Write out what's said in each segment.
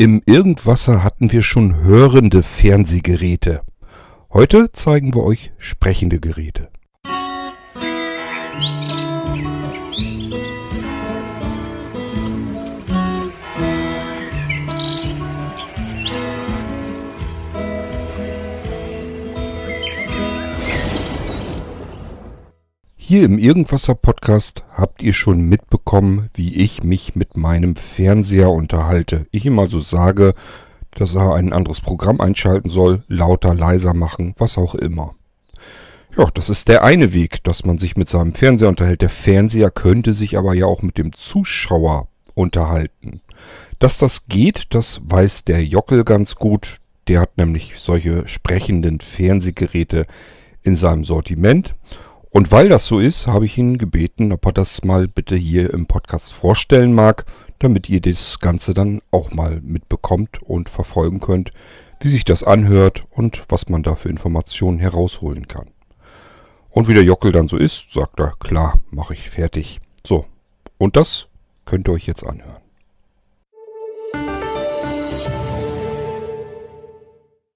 Im Irgendwasser hatten wir schon hörende Fernsehgeräte. Heute zeigen wir euch sprechende Geräte. Hier im Irgendwasser Podcast habt ihr schon mitbekommen, wie ich mich mit meinem Fernseher unterhalte. Ich ihm also sage, dass er ein anderes Programm einschalten soll, lauter, leiser machen, was auch immer. Ja, das ist der eine Weg, dass man sich mit seinem Fernseher unterhält. Der Fernseher könnte sich aber ja auch mit dem Zuschauer unterhalten. Dass das geht, das weiß der Jockel ganz gut. Der hat nämlich solche sprechenden Fernsehgeräte in seinem Sortiment. Und weil das so ist, habe ich ihn gebeten, ob er das mal bitte hier im Podcast vorstellen mag, damit ihr das Ganze dann auch mal mitbekommt und verfolgen könnt, wie sich das anhört und was man da für Informationen herausholen kann. Und wie der Jockel dann so ist, sagt er, klar, mache ich fertig. So, und das könnt ihr euch jetzt anhören.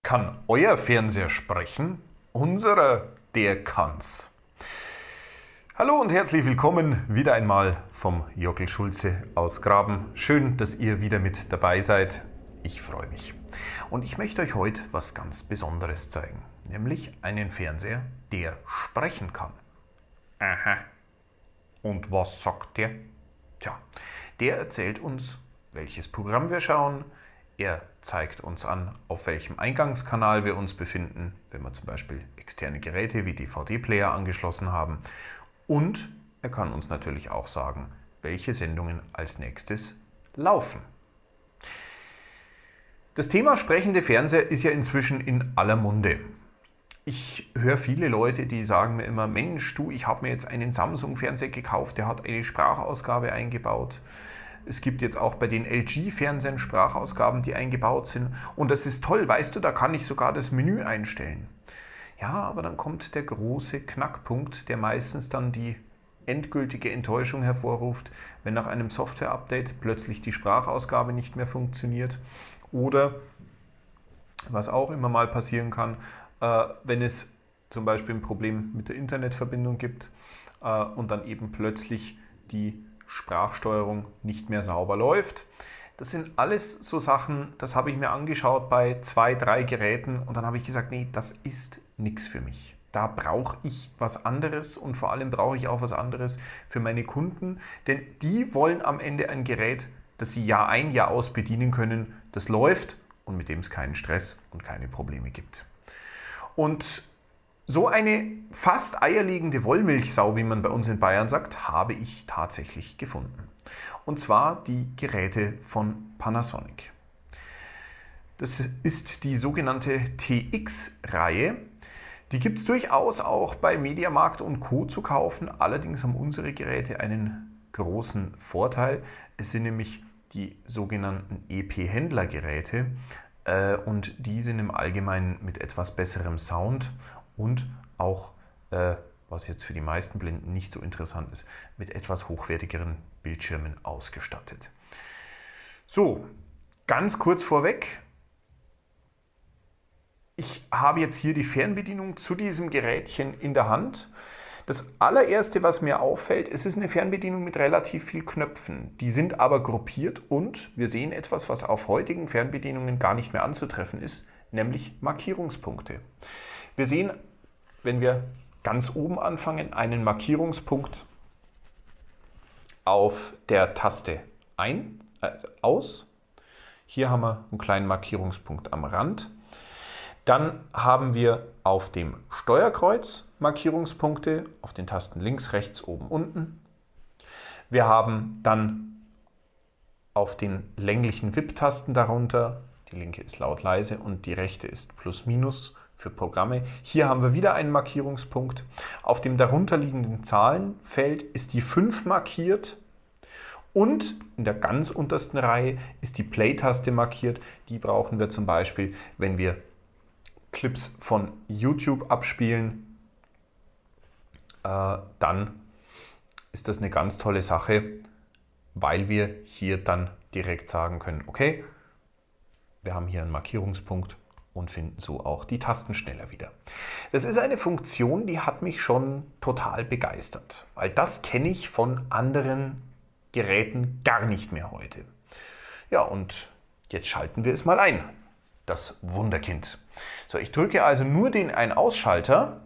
Kann euer Fernseher sprechen? Unserer, der kann's. Hallo und herzlich willkommen wieder einmal vom Jockel Schulze aus Graben. Schön, dass ihr wieder mit dabei seid. Ich freue mich. Und ich möchte euch heute was ganz Besonderes zeigen, nämlich einen Fernseher, der sprechen kann. Aha. Und was sagt der? Tja, der erzählt uns, welches Programm wir schauen. Er zeigt uns an, auf welchem Eingangskanal wir uns befinden, wenn wir zum Beispiel externe Geräte wie DVD-Player angeschlossen haben und er kann uns natürlich auch sagen, welche Sendungen als nächstes laufen. Das Thema sprechende Fernseher ist ja inzwischen in aller Munde. Ich höre viele Leute, die sagen mir immer, Mensch, du, ich habe mir jetzt einen Samsung-Fernseher gekauft, der hat eine Sprachausgabe eingebaut. Es gibt jetzt auch bei den LG-Fernsehern Sprachausgaben, die eingebaut sind. Und das ist toll, weißt du, da kann ich sogar das Menü einstellen. Ja, aber dann kommt der große Knackpunkt, der meistens dann die endgültige Enttäuschung hervorruft, wenn nach einem Software-Update plötzlich die Sprachausgabe nicht mehr funktioniert oder was auch immer mal passieren kann, äh, wenn es zum Beispiel ein Problem mit der Internetverbindung gibt äh, und dann eben plötzlich die Sprachsteuerung nicht mehr sauber läuft. Das sind alles so Sachen, das habe ich mir angeschaut bei zwei, drei Geräten und dann habe ich gesagt, nee, das ist nichts für mich. Da brauche ich was anderes und vor allem brauche ich auch was anderes für meine Kunden, denn die wollen am Ende ein Gerät, das sie Jahr ein, Jahr aus bedienen können, das läuft und mit dem es keinen Stress und keine Probleme gibt. Und so eine fast eierlegende Wollmilchsau, wie man bei uns in Bayern sagt, habe ich tatsächlich gefunden und zwar die Geräte von Panasonic. Das ist die sogenannte TX-Reihe. Die gibt es durchaus auch bei Mediamarkt und Co. zu kaufen. Allerdings haben unsere Geräte einen großen Vorteil. Es sind nämlich die sogenannten EP-Händlergeräte äh, und die sind im Allgemeinen mit etwas besserem Sound und auch, äh, was jetzt für die meisten Blinden nicht so interessant ist, mit etwas hochwertigeren Bildschirmen ausgestattet. So, ganz kurz vorweg. Ich habe jetzt hier die Fernbedienung zu diesem Gerätchen in der Hand. Das allererste, was mir auffällt, es ist eine Fernbedienung mit relativ viel Knöpfen. Die sind aber gruppiert und wir sehen etwas, was auf heutigen Fernbedienungen gar nicht mehr anzutreffen ist, nämlich Markierungspunkte. Wir sehen, wenn wir ganz oben anfangen, einen Markierungspunkt auf der Taste ein, also aus. Hier haben wir einen kleinen Markierungspunkt am Rand. Dann haben wir auf dem Steuerkreuz Markierungspunkte auf den Tasten links, rechts, oben, unten. Wir haben dann auf den länglichen WIP-Tasten darunter, die linke ist laut leise und die rechte ist plus minus für Programme. Hier haben wir wieder einen Markierungspunkt. Auf dem darunterliegenden Zahlenfeld ist die 5 markiert und in der ganz untersten Reihe ist die Play-Taste markiert. Die brauchen wir zum Beispiel, wenn wir Clips von YouTube abspielen. Äh, dann ist das eine ganz tolle Sache, weil wir hier dann direkt sagen können, okay, Wir haben hier einen Markierungspunkt und finden so auch die Tasten schneller wieder. Das ist eine Funktion, die hat mich schon total begeistert, weil das kenne ich von anderen Geräten gar nicht mehr heute. Ja, und jetzt schalten wir es mal ein, das Wunderkind. So, ich drücke also nur den Ein-Ausschalter.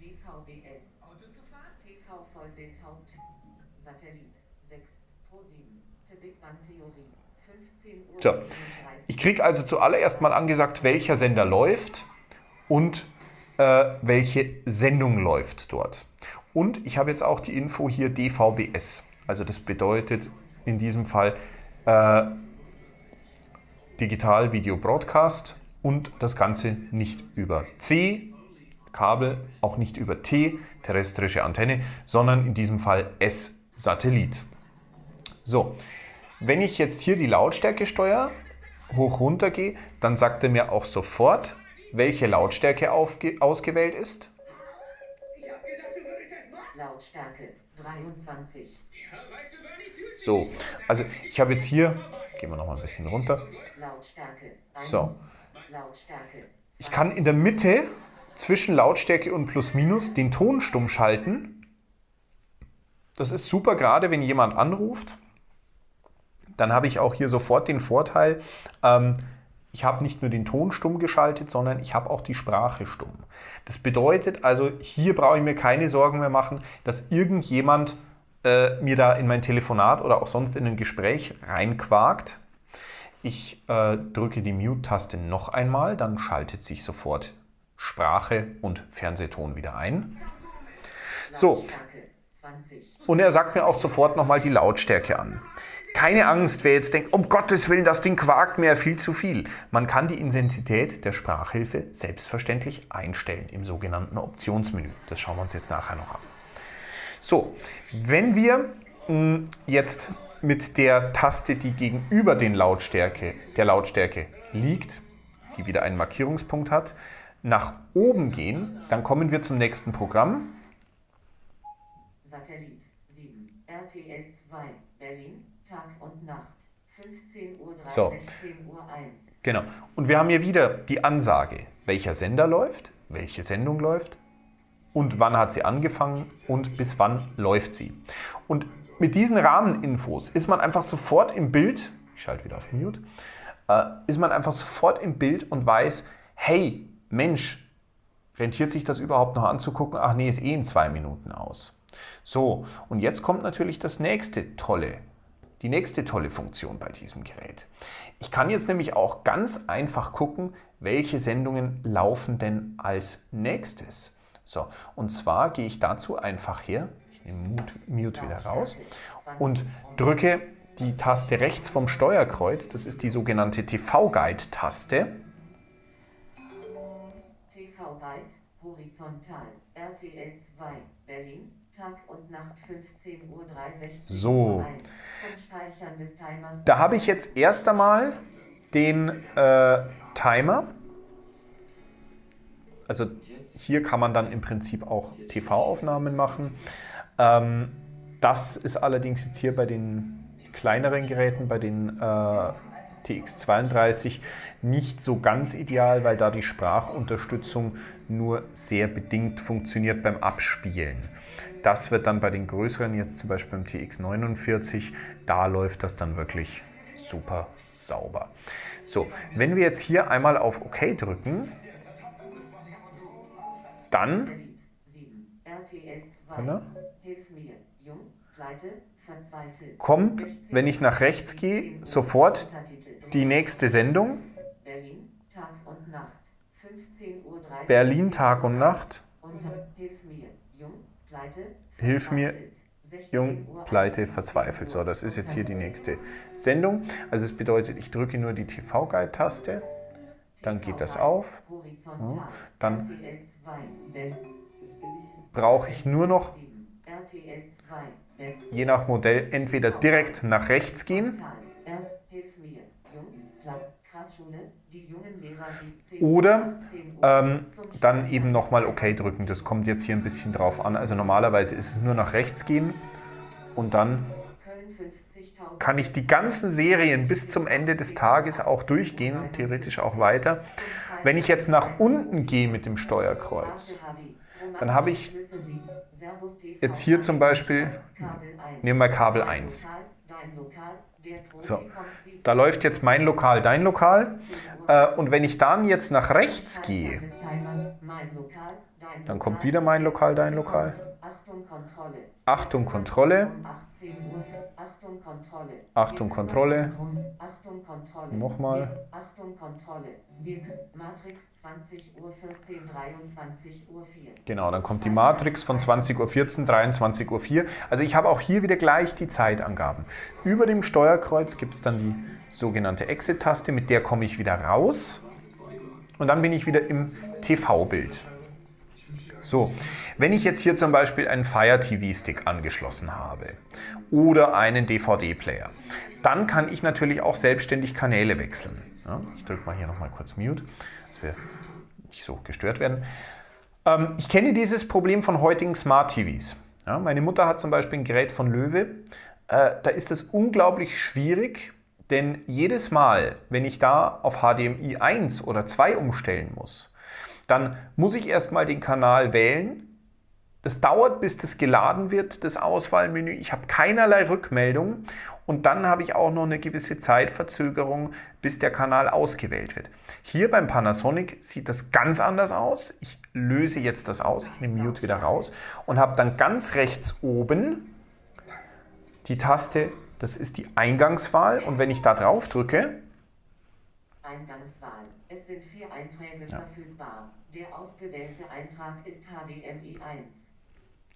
DVBS. Autozufahrt. TV Vollbild Haupt. Satellit 6 Pro 7. Big Bang Theorie. 15 Uhr. So. Ich kriege also zuallererst mal angesagt, welcher Sender läuft und äh, welche Sendung läuft dort. Und ich habe jetzt auch die Info hier DVBS. Also das bedeutet in diesem Fall äh, Digital Video Broadcast und das Ganze nicht über C, Kabel, auch nicht über T, terrestrische Antenne, sondern in diesem Fall S, Satellit. So, wenn ich jetzt hier die Lautstärke steuere, hoch runter gehe, dann sagt er mir auch sofort, welche Lautstärke ausgewählt ist. Lautstärke 23. So, also ich habe jetzt hier, gehen wir noch mal ein bisschen runter. So. Ich kann in der Mitte zwischen Lautstärke und Plus Minus den Ton stumm schalten. Das ist super, gerade wenn jemand anruft. Dann habe ich auch hier sofort den Vorteil, ähm, ich habe nicht nur den Ton stumm geschaltet, sondern ich habe auch die Sprache stumm. Das bedeutet also, hier brauche ich mir keine Sorgen mehr machen, dass irgendjemand äh, mir da in mein Telefonat oder auch sonst in ein Gespräch reinquakt. Ich äh, drücke die Mute-Taste noch einmal, dann schaltet sich sofort Sprache und Fernsehton wieder ein. So. Und er sagt mir auch sofort nochmal die Lautstärke an. Keine Angst, wer jetzt denkt, um Gottes Willen, das Ding quakt mir viel zu viel. Man kann die Intensität der Sprachhilfe selbstverständlich einstellen im sogenannten Optionsmenü. Das schauen wir uns jetzt nachher noch an. So, wenn wir hm, jetzt mit der Taste, die gegenüber den Lautstärke, der Lautstärke liegt, die wieder einen Markierungspunkt hat, nach oben gehen, dann kommen wir zum nächsten Programm. Satellit 7, RTL 2, Berlin, Tag und Nacht. 15 Uhr 3, so. 16 Uhr 1. Genau. Und wir haben hier wieder die Ansage, welcher Sender läuft, welche Sendung läuft und wann hat sie angefangen und bis wann läuft sie. Und mit diesen Rahmeninfos ist man einfach sofort im Bild, ich schalte wieder auf Mute, äh, ist man einfach sofort im Bild und weiß, hey, Mensch, rentiert sich das überhaupt noch anzugucken? Ach nee, ist eh in zwei Minuten aus. So, und jetzt kommt natürlich das nächste tolle die nächste tolle Funktion bei diesem Gerät. Ich kann jetzt nämlich auch ganz einfach gucken, welche Sendungen laufen denn als nächstes. So, und zwar gehe ich dazu einfach her, ich nehme Mute, Mute wieder raus und drücke die Taste rechts vom Steuerkreuz, das ist die sogenannte TV-Guide-Taste. TV-Guide, horizontal, RTL 2, Berlin, Tag und Nacht 15.30 Uhr. So. Da habe ich jetzt erst einmal den äh, Timer. Also hier kann man dann im Prinzip auch TV-Aufnahmen machen. Ähm, das ist allerdings jetzt hier bei den kleineren Geräten, bei den äh, TX32 nicht so ganz ideal, weil da die Sprachunterstützung nur sehr bedingt funktioniert beim Abspielen. Das wird dann bei den größeren, jetzt zum Beispiel beim TX49, da läuft das dann wirklich super sauber. So, wenn wir jetzt hier einmal auf OK drücken, dann kommt, wenn ich nach rechts gehe, sofort die nächste Sendung. Berlin Tag und Nacht. Hilf mir, Jung, Pleite, verzweifelt. So, das ist jetzt hier die nächste Sendung. Also es bedeutet, ich drücke nur die TV-Guide-Taste, dann geht das auf. Dann brauche ich nur noch, je nach Modell, entweder direkt nach rechts gehen oder ähm, dann eben nochmal OK drücken. Das kommt jetzt hier ein bisschen drauf an. Also normalerweise ist es nur nach rechts gehen und dann kann ich die ganzen Serien bis zum Ende des Tages auch durchgehen, theoretisch auch weiter. Wenn ich jetzt nach unten gehe mit dem Steuerkreuz, dann habe ich jetzt hier zum Beispiel, nehmen wir Kabel 1. So, da läuft jetzt mein Lokal, dein Lokal. Äh, und wenn ich dann jetzt nach rechts gehe, dann kommt wieder mein Lokal, dein Lokal. Achtung, Kontrolle. Achtung, Kontrolle. Nochmal. Achtung, Kontrolle. Matrix 20 Uhr 14, 23 Uhr 4. Genau, dann kommt die Matrix von 20 Uhr 14, 23 Uhr 4. Also ich habe auch hier wieder gleich die Zeitangaben. Über dem Steuerkreuz gibt es dann die sogenannte Exit-Taste, mit der komme ich wieder raus. Und dann bin ich wieder im TV-Bild. So, wenn ich jetzt hier zum Beispiel einen Fire TV Stick angeschlossen habe oder einen DVD-Player, dann kann ich natürlich auch selbstständig Kanäle wechseln. Ja, ich drücke mal hier nochmal kurz Mute, dass wir nicht so gestört werden. Ähm, ich kenne dieses Problem von heutigen Smart TVs. Ja, meine Mutter hat zum Beispiel ein Gerät von Löwe. Äh, da ist es unglaublich schwierig, denn jedes Mal, wenn ich da auf HDMI 1 oder 2 umstellen muss, dann muss ich erstmal den Kanal wählen. Das dauert, bis das geladen wird, das Auswahlmenü. Ich habe keinerlei Rückmeldung und dann habe ich auch noch eine gewisse Zeitverzögerung, bis der Kanal ausgewählt wird. Hier beim Panasonic sieht das ganz anders aus. Ich löse jetzt das aus, ich nehme Mute wieder raus und habe dann ganz rechts oben die Taste, das ist die Eingangswahl und wenn ich da drauf drücke, Eingangswahl. Es sind vier Einträge ja. verfügbar. Der ausgewählte Eintrag ist HDMI 1.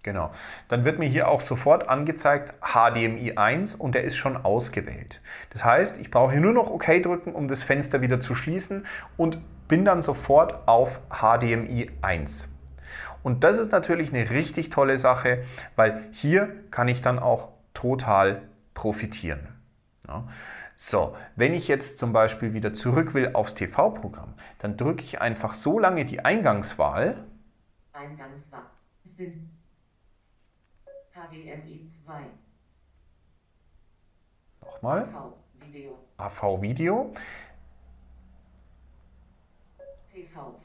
Genau. Dann wird mir hier auch sofort angezeigt HDMI 1 und der ist schon ausgewählt. Das heißt, ich brauche hier nur noch OK drücken, um das Fenster wieder zu schließen und bin dann sofort auf HDMI 1. Und das ist natürlich eine richtig tolle Sache, weil hier kann ich dann auch total profitieren. Ja. So, wenn ich jetzt zum Beispiel wieder zurück will aufs TV-Programm, dann drücke ich einfach so lange die Eingangswahl. Eingangswahl sind HDMI 2. Nochmal. AV-Video. AV-Video. TV.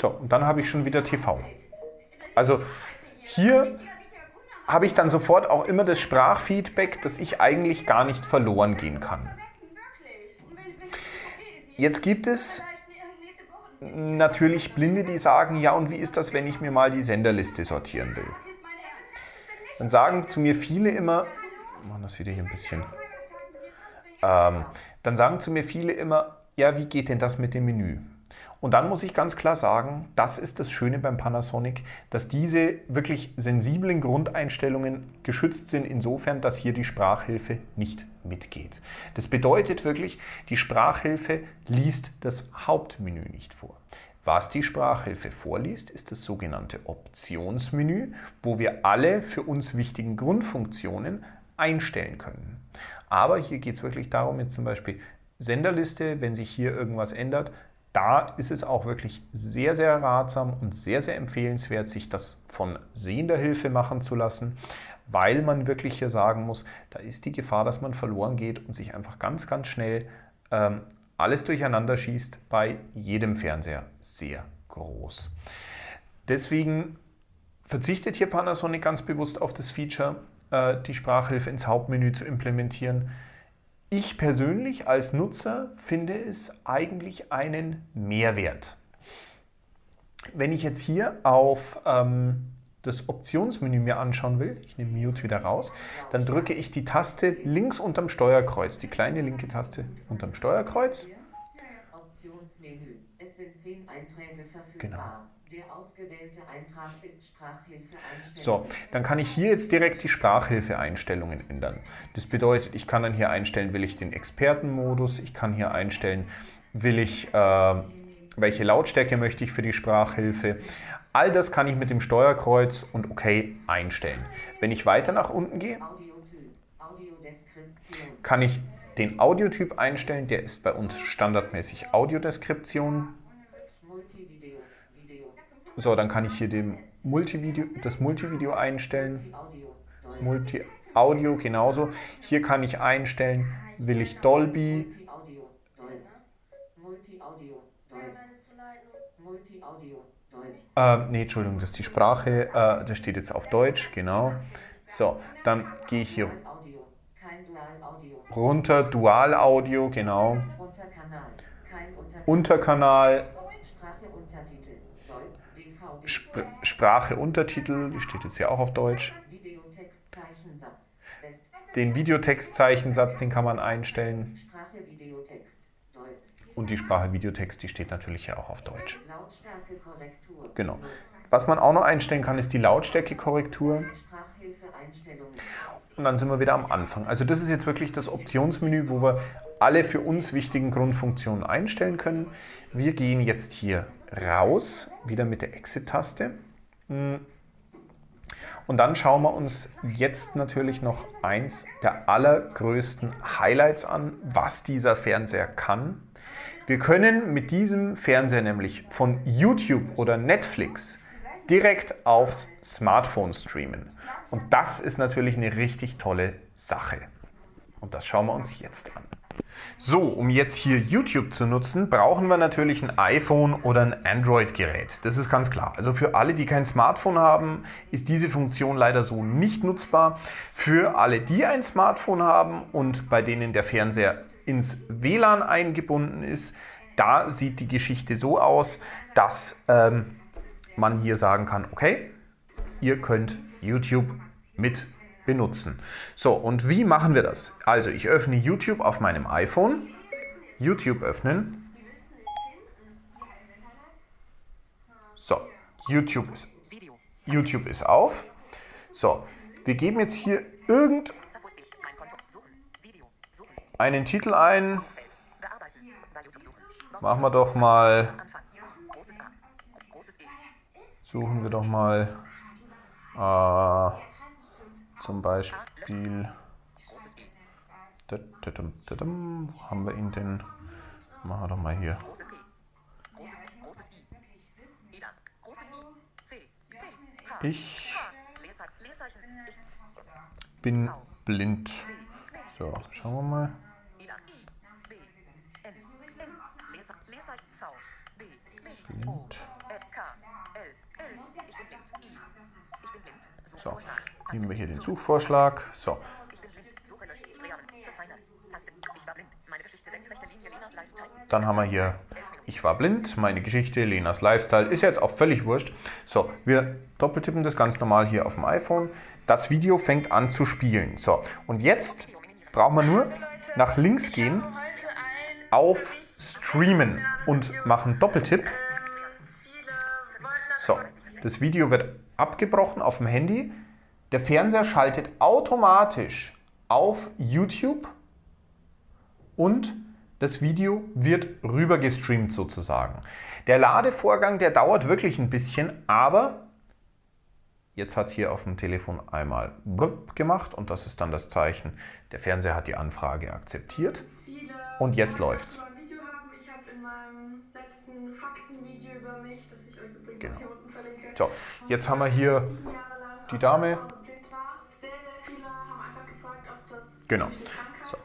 So, und dann habe ich schon wieder TV. Also hier habe ich dann sofort auch immer das Sprachfeedback, dass ich eigentlich gar nicht verloren gehen kann. Jetzt gibt es natürlich Blinde, die sagen, ja und wie ist das, wenn ich mir mal die Senderliste sortieren will? Dann sagen zu mir viele immer, machen das wieder hier ein bisschen, ähm, dann sagen zu mir viele immer, ja, wie geht denn das mit dem Menü? Und dann muss ich ganz klar sagen, das ist das Schöne beim Panasonic, dass diese wirklich sensiblen Grundeinstellungen geschützt sind, insofern, dass hier die Sprachhilfe nicht mitgeht. Das bedeutet wirklich, die Sprachhilfe liest das Hauptmenü nicht vor. Was die Sprachhilfe vorliest, ist das sogenannte Optionsmenü, wo wir alle für uns wichtigen Grundfunktionen einstellen können. Aber hier geht es wirklich darum, jetzt zum Beispiel Senderliste, wenn sich hier irgendwas ändert, da ist es auch wirklich sehr, sehr ratsam und sehr, sehr empfehlenswert, sich das von sehender Hilfe machen zu lassen, weil man wirklich hier sagen muss, da ist die Gefahr, dass man verloren geht und sich einfach ganz, ganz schnell ähm, alles durcheinander schießt bei jedem Fernseher sehr groß. Deswegen verzichtet hier Panasonic ganz bewusst auf das Feature, äh, die Sprachhilfe ins Hauptmenü zu implementieren. Ich persönlich als Nutzer finde es eigentlich einen Mehrwert. Wenn ich jetzt hier auf ähm, das Optionsmenü mir anschauen will, ich nehme Mute wieder raus, dann drücke ich die Taste links unterm Steuerkreuz, die kleine linke Taste unterm Steuerkreuz. Genau. Der ausgewählte Eintrag ist Sprachhilfeeinstellungen. So, dann kann ich hier jetzt direkt die Sprachhilfeeinstellungen ändern. Das bedeutet, ich kann dann hier einstellen, will ich den Expertenmodus, ich kann hier einstellen, will ich, äh, welche Lautstärke möchte ich für die Sprachhilfe. All das kann ich mit dem Steuerkreuz und OK einstellen. Wenn ich weiter nach unten gehe, kann ich den Audiotyp einstellen. Der ist bei uns standardmäßig Audiodeskription. So, dann kann ich hier den Multivideo, das Multivideo einstellen. Multi Audio genauso. Hier kann ich einstellen, will ich Dolby, Multi-Audio. Multi-Audio. Multi-Audio, äh, nee, Entschuldigung, das ist die Sprache, äh, das steht jetzt auf Deutsch, genau. So, dann gehe ich hier runter, Dual-Audio, genau. Unterkanal, kein Unterkanal. Unterkanal, Sprache Untertitel, Dolby. DVB. Sp Sprache, Untertitel, die steht jetzt ja auch auf Deutsch. Den Videotextzeichensatz, den kann man einstellen. Und die Sprache Videotext, die steht natürlich ja auch auf Deutsch. Genau. Was man auch noch einstellen kann, ist die Lautstärke-Korrektur. Und dann sind wir wieder am Anfang. Also das ist jetzt wirklich das Optionsmenü, wo wir alle für uns wichtigen Grundfunktionen einstellen können. Wir gehen jetzt hier raus, wieder mit der Exit-Taste. Und dann schauen wir uns jetzt natürlich noch eins der allergrößten Highlights an, was dieser Fernseher kann. Wir können mit diesem Fernseher nämlich von YouTube oder Netflix direkt aufs Smartphone streamen. Und das ist natürlich eine richtig tolle Sache. Und das schauen wir uns jetzt an. So, um jetzt hier YouTube zu nutzen, brauchen wir natürlich ein iPhone oder ein Android-Gerät. Das ist ganz klar. Also für alle, die kein Smartphone haben, ist diese Funktion leider so nicht nutzbar. Für alle, die ein Smartphone haben und bei denen der Fernseher ins WLAN eingebunden ist, da sieht die Geschichte so aus, dass ähm, man hier sagen kann, okay, ihr könnt YouTube mit benutzen. So, und wie machen wir das? Also, ich öffne YouTube auf meinem iPhone. YouTube öffnen. So, YouTube ist, YouTube ist auf. So, wir geben jetzt hier irgendeinen Titel ein. Machen wir doch mal, suchen wir doch mal äh, zum Beispiel, wo haben wir ihn denn? Machen wir doch mal hier. Ich bin blind. So, schauen wir mal. Nehmen wir hier den Suchvorschlag. So, dann haben wir hier, ich war blind, meine Geschichte, Lenas Lifestyle, ist jetzt auch völlig wurscht. So, wir doppeltippen das ganz normal hier auf dem iPhone. Das Video fängt an zu spielen. So, und jetzt brauchen wir nur nach links gehen, auf Streamen und machen Doppeltipp. So, das Video wird abgebrochen auf dem Handy. Der Fernseher schaltet automatisch auf YouTube und das Video wird rüber gestreamt sozusagen. Der Ladevorgang, der dauert wirklich ein bisschen, aber jetzt hat es hier auf dem Telefon einmal gemacht und das ist dann das Zeichen, der Fernseher hat die Anfrage akzeptiert. Und jetzt läuft's. Genau. So, jetzt haben wir hier die Dame. Genau. So.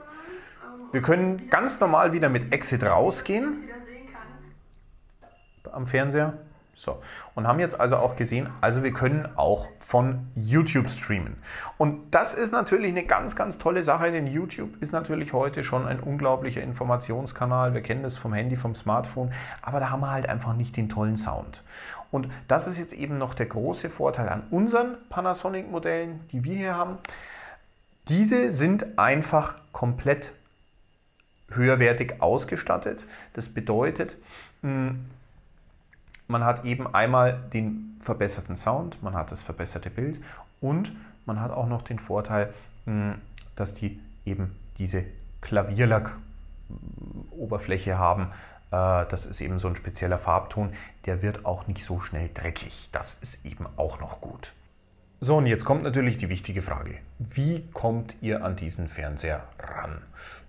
Wir können ganz normal wieder mit Exit rausgehen. am Fernseher. So, und haben jetzt also auch gesehen, also wir können auch von YouTube streamen. Und das ist natürlich eine ganz, ganz tolle Sache, denn YouTube ist natürlich heute schon ein unglaublicher Informationskanal. Wir kennen das vom Handy, vom Smartphone, aber da haben wir halt einfach nicht den tollen Sound. Und das ist jetzt eben noch der große Vorteil an unseren Panasonic-Modellen, die wir hier haben. Diese sind einfach komplett höherwertig ausgestattet. Das bedeutet, mh, man hat eben einmal den verbesserten Sound, man hat das verbesserte Bild und man hat auch noch den Vorteil, mh, dass die eben diese Klavierlack-Oberfläche haben. Äh, Das ist eben so ein spezieller Farbton, der wird auch nicht so schnell dreckig. Das ist eben auch noch gut. So, und jetzt kommt natürlich die wichtige Frage. Wie kommt ihr an diesen Fernseher ran?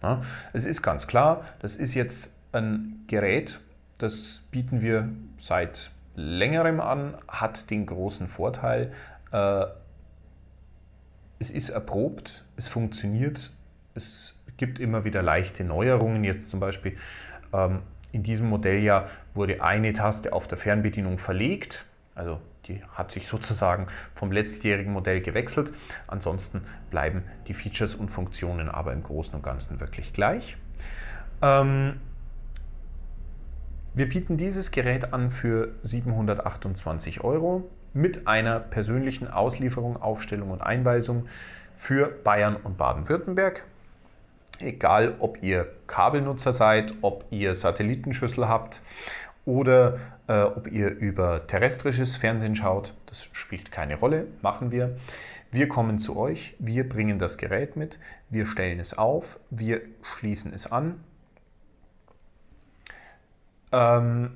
Na, es ist ganz klar, das ist jetzt ein Gerät, das bieten wir seit längerem an, hat den großen Vorteil, äh, es ist erprobt, es funktioniert, es gibt immer wieder leichte Neuerungen. Jetzt zum Beispiel ähm, in diesem Modell ja wurde eine Taste auf der Fernbedienung verlegt. Also die hat sich sozusagen vom letztjährigen Modell gewechselt. Ansonsten bleiben die Features und Funktionen aber im Großen und Ganzen wirklich gleich. Ähm, wir bieten dieses Gerät an für 728 Euro mit einer persönlichen Auslieferung, Aufstellung und Einweisung für Bayern und Baden-Württemberg. Egal, ob ihr Kabelnutzer seid, ob ihr Satellitenschüssel habt oder äh, ob ihr über terrestrisches Fernsehen schaut, das spielt keine Rolle, machen wir. Wir kommen zu euch, wir bringen das Gerät mit, wir stellen es auf, wir schließen es an, ähm,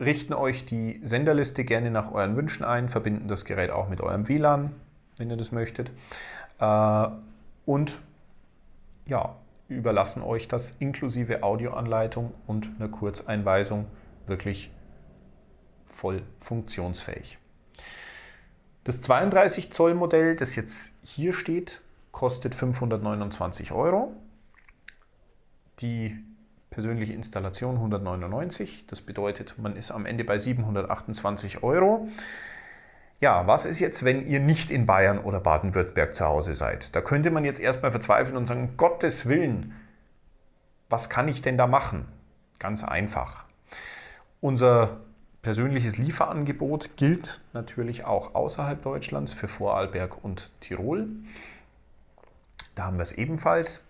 richten euch die Senderliste gerne nach euren Wünschen ein, verbinden das Gerät auch mit eurem WLAN, wenn ihr das möchtet. Äh, und ja, überlassen euch das inklusive Audioanleitung und einer Kurzeinweisung wirklich voll funktionsfähig. Das 32 Zoll Modell, das jetzt hier steht, kostet 529 Euro. Die persönliche Installation 199. Das bedeutet, man ist am Ende bei 728 Euro. Ja, was ist jetzt, wenn ihr nicht in Bayern oder Baden-Württemberg zu Hause seid? Da könnte man jetzt erstmal verzweifeln und sagen, Gottes Willen, was kann ich denn da machen? Ganz einfach. Unser persönliches Lieferangebot gilt natürlich auch außerhalb Deutschlands für Vorarlberg und Tirol. Da haben wir es ebenfalls.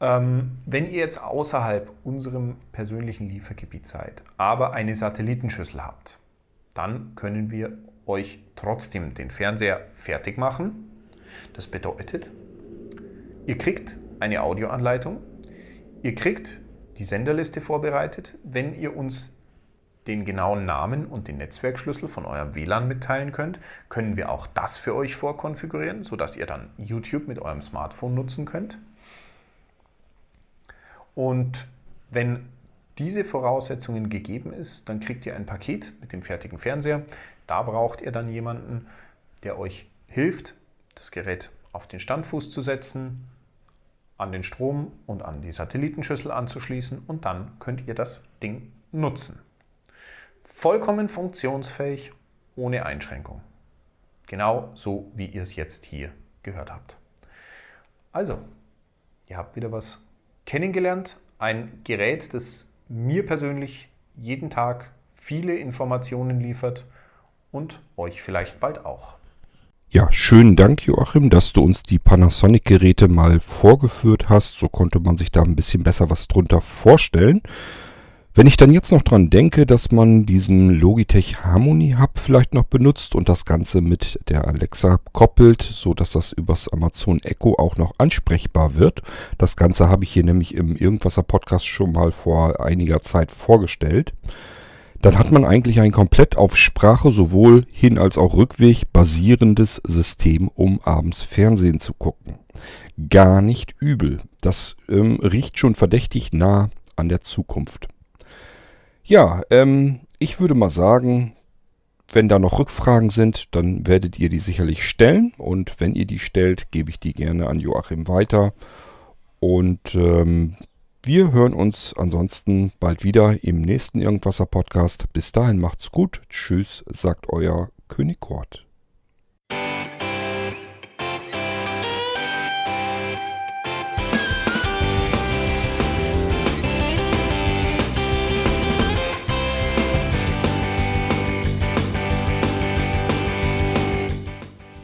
Ähm, wenn ihr jetzt außerhalb unserem persönlichen Liefergebiet seid, aber eine Satellitenschüssel habt, dann können wir euch trotzdem den Fernseher fertig machen. Das bedeutet, ihr kriegt eine Audioanleitung, ihr kriegt die Senderliste vorbereitet. Wenn ihr uns den genauen Namen und den Netzwerkschlüssel von eurem WLAN mitteilen könnt, können wir auch das für euch vorkonfigurieren, sodass ihr dann YouTube mit eurem Smartphone nutzen könnt. Und wenn diese Voraussetzungen gegeben ist, dann kriegt ihr ein Paket mit dem fertigen Fernseher. Da braucht ihr dann jemanden, der euch hilft, das Gerät auf den Standfuß zu setzen, an den Strom und an die Satellitenschüssel anzuschließen und dann könnt ihr das Ding nutzen. Vollkommen funktionsfähig, ohne Einschränkung. Genau so, wie ihr es jetzt hier gehört habt. Also, ihr habt wieder was kennengelernt. Ein Gerät, das mir persönlich jeden Tag viele Informationen liefert und euch vielleicht bald auch. Ja, schönen Dank, Joachim, dass du uns die Panasonic-Geräte mal vorgeführt hast. So konnte man sich da ein bisschen besser was drunter vorstellen. Wenn ich dann jetzt noch dran denke, dass man diesen Logitech Harmony Hub vielleicht noch benutzt und das Ganze mit der Alexa koppelt, so dass das übers Amazon Echo auch noch ansprechbar wird. Das Ganze habe ich hier nämlich im Irgendwasser Podcast schon mal vor einiger Zeit vorgestellt. Dann hat man eigentlich ein komplett auf Sprache sowohl hin als auch Rückweg basierendes System, um abends Fernsehen zu gucken. Gar nicht übel. Das ähm, riecht schon verdächtig nah an der Zukunft. Ja, ähm, ich würde mal sagen, wenn da noch Rückfragen sind, dann werdet ihr die sicherlich stellen. Und wenn ihr die stellt, gebe ich die gerne an Joachim weiter. Und ähm, wir hören uns ansonsten bald wieder im nächsten Irgendwasser Podcast. Bis dahin macht's gut. Tschüss, sagt euer König Kort.